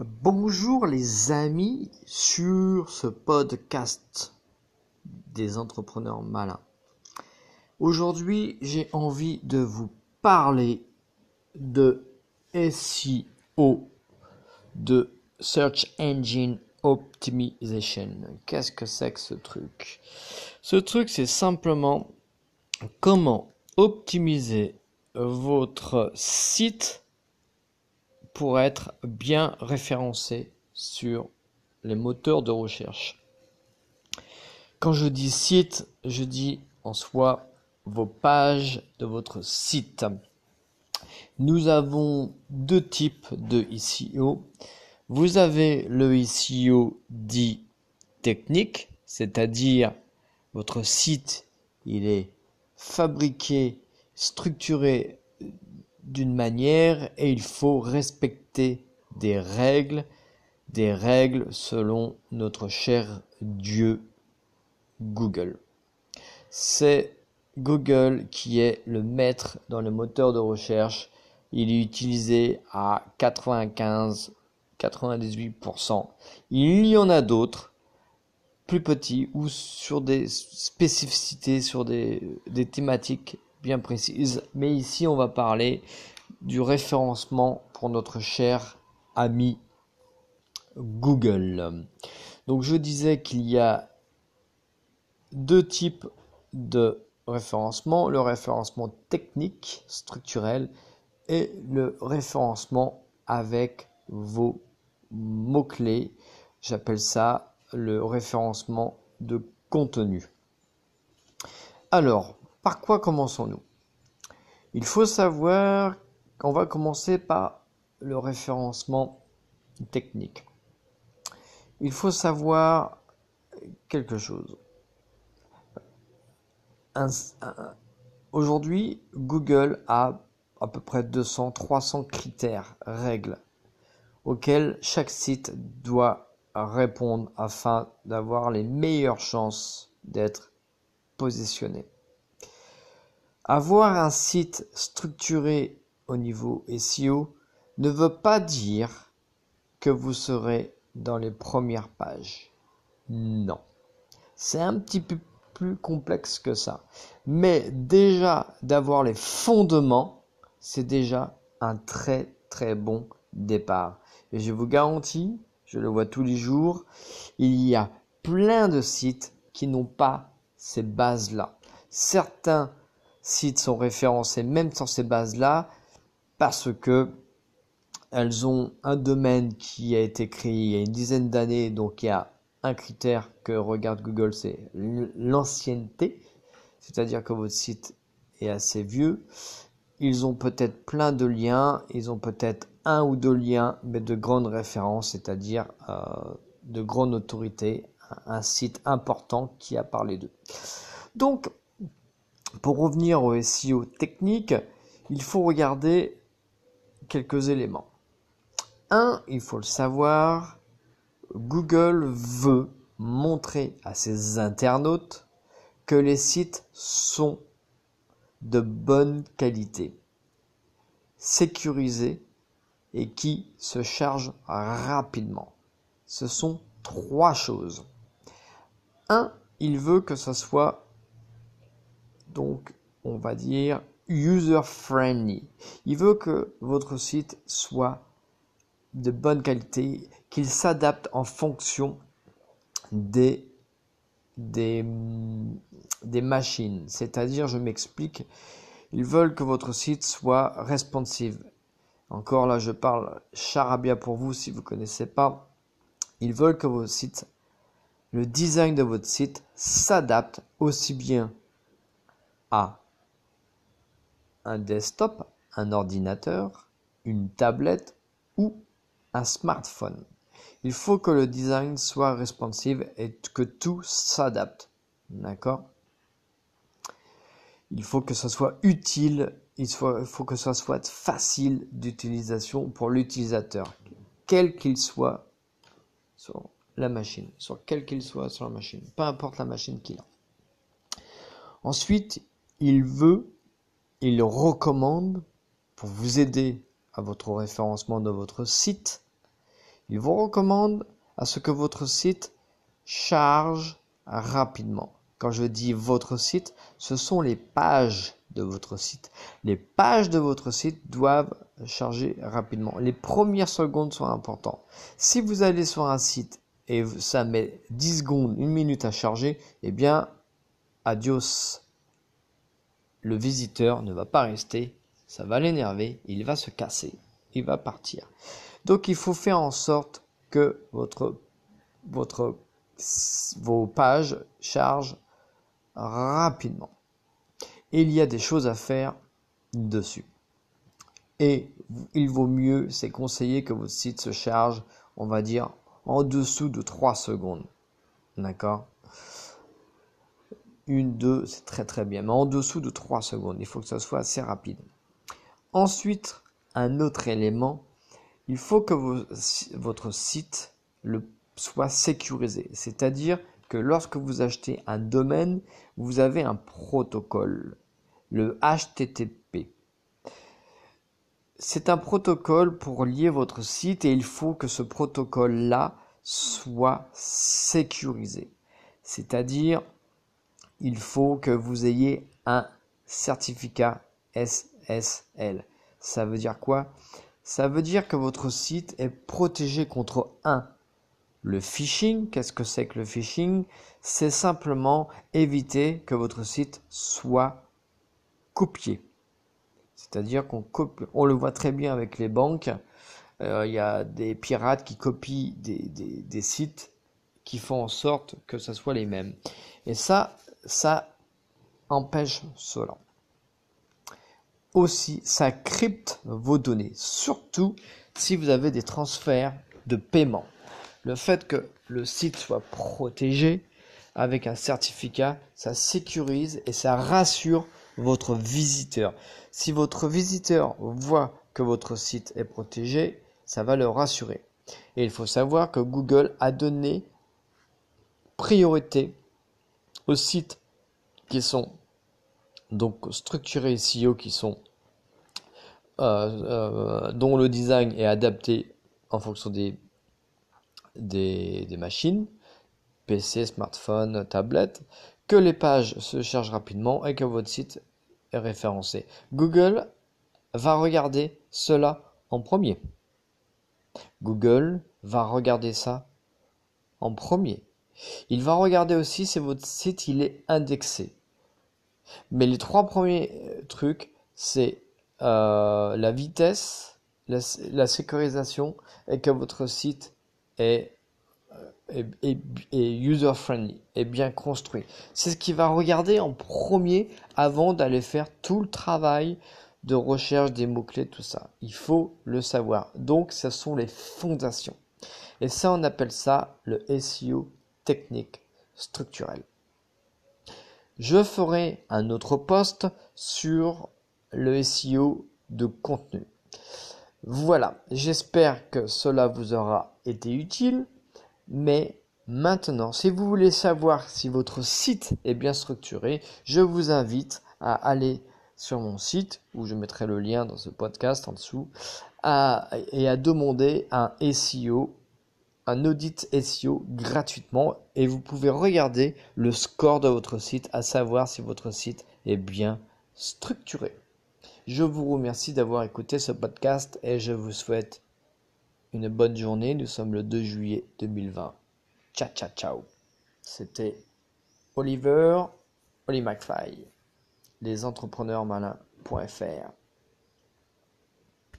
Bonjour les amis sur ce podcast des entrepreneurs malins. Aujourd'hui, j'ai envie de vous parler de SEO, de Search Engine Optimization. Qu'est-ce que c'est que ce truc? Ce truc, c'est simplement comment optimiser votre site pour être bien référencé sur les moteurs de recherche. Quand je dis site, je dis en soi vos pages de votre site. Nous avons deux types de SEO. Vous avez le SEO dit technique, c'est-à-dire votre site, il est fabriqué, structuré d'une manière et il faut respecter des règles, des règles selon notre cher Dieu Google. C'est Google qui est le maître dans le moteur de recherche. Il est utilisé à 95-98%. Il y en a d'autres plus petits ou sur des spécificités, sur des, des thématiques bien précise. Mais ici, on va parler du référencement pour notre cher ami Google. Donc je disais qu'il y a deux types de référencement, le référencement technique, structurel, et le référencement avec vos mots-clés. J'appelle ça le référencement de contenu. Alors, par quoi commençons-nous? Il faut savoir qu'on va commencer par le référencement technique. Il faut savoir quelque chose. Aujourd'hui, Google a à peu près 200-300 critères, règles, auxquels chaque site doit répondre afin d'avoir les meilleures chances d'être positionné. Avoir un site structuré au niveau SEO ne veut pas dire que vous serez dans les premières pages. Non. C'est un petit peu plus complexe que ça. Mais déjà d'avoir les fondements, c'est déjà un très très bon départ. Et je vous garantis, je le vois tous les jours, il y a plein de sites qui n'ont pas ces bases-là. Certains sites sont référencés même sur ces bases-là parce que elles ont un domaine qui a été créé il y a une dizaine d'années, donc il y a un critère que regarde Google, c'est l'ancienneté, c'est-à-dire que votre site est assez vieux. Ils ont peut-être plein de liens, ils ont peut-être un ou deux liens, mais de grandes références, c'est-à-dire euh, de grande autorité, un site important qui a parlé d'eux. Donc, pour revenir au SEO technique, il faut regarder quelques éléments. Un, il faut le savoir, Google veut montrer à ses internautes que les sites sont de bonne qualité, sécurisés et qui se chargent rapidement. Ce sont trois choses. Un, il veut que ce soit donc on va dire user-friendly. Il veut que votre site soit de bonne qualité, qu'il s'adapte en fonction des, machines. C'est-à-dire, je m'explique, ils veulent que votre site soit responsive. Encore là, je parle charabia pour vous si vous ne connaissez pas. Ils veulent que votre site, le design de votre site s'adapte aussi bien un desktop, un ordinateur, une tablette ou un smartphone. Il faut que le design soit responsive et que tout s'adapte. D'accord? Il faut que ce soit utile, il faut, faut que ce soit facile d'utilisation pour l'utilisateur, quel qu'il soit sur la machine, sur quel qu'il soit sur la machine, peu importe la machine qu'il a. Ensuite, il veut, il recommande, pour vous aider à votre référencement de votre site, Il vous recommande à ce que votre site charge rapidement. Quand je dis votre site, ce sont les pages de votre site. Les pages de votre site doivent charger rapidement. Les premières secondes sont importantes. Si vous allez sur un site et ça met 10 secondes, une minute à charger, eh bien, adios. Le visiteur ne va pas rester, ça va l'énerver, il va se casser, il va partir. Donc il faut faire en sorte que votre, votre, vos pages chargent rapidement. Et il y a des choses à faire dessus. Et il vaut mieux, c'est conseillé que votre site se charge, on va dire, en dessous de 3 secondes. D'accord? Une, deux, c'est très très bien. Mais en dessous de 3 secondes, il faut que ça soit assez rapide. Ensuite, un autre élément, il faut que votre site soit sécurisé. C'est-à-dire que lorsque vous achetez un domaine, vous avez un protocole, le HTTP. C'est un protocole pour lier votre site et il faut que ce protocole-là soit sécurisé. C'est-à-dire, il faut que vous ayez un certificat SSL. Ça veut dire quoi? Ça veut dire que votre site est protégé contre un le phishing, qu'est-ce que c'est que le phishing? C'est simplement éviter que votre site soit copié. C'est-à-dire qu'on copie, on le voit très bien avec les banques, euh, il y a des pirates qui copient des, des, sites qui font en sorte que ce soit les mêmes. Et ça, ça empêche cela. Aussi, ça crypte vos données, surtout si vous avez des transferts de paiement. Le fait que le site soit protégé avec un certificat, ça sécurise et ça rassure votre visiteur. Si votre visiteur voit que votre site est protégé, ça va le rassurer. Et il faut savoir que Google a donné priorité sites qui sont donc structurés SEO, qui sont euh, euh, dont le design est adapté en fonction des des, machines, PC, smartphone, tablette, que les pages se chargent rapidement et que votre site est référencé. Google va regarder cela en premier. Google va regarder ça en premier. Il va regarder aussi si votre site il est indexé. Mais les trois premiers euh, trucs, c'est euh, la vitesse, la, sécurisation et que votre site est, user-friendly, est bien construit. C'est ce qu'il va regarder en premier avant d'aller faire tout le travail de recherche des mots-clés, tout ça. Il faut le savoir. Donc, ce sont les fondations. Et ça, on appelle ça le SEO technique structurel. Je ferai un autre post sur le SEO de contenu. Voilà, j'espère que cela vous aura été utile, mais maintenant, si vous voulez savoir si votre site est bien structuré, je vous invite à aller sur mon site, où je mettrai le lien dans ce podcast en dessous, et à demander un SEO, un audit SEO gratuitement, et vous pouvez regarder le score de votre site, à savoir si votre site est bien structuré. Je vous remercie d'avoir écouté ce podcast et je vous souhaite une bonne journée. Nous sommes le 2 juillet 2020. Ciao, ciao, ciao. C'était Oliver, Oli McFly, lesentrepreneursmalins.fr.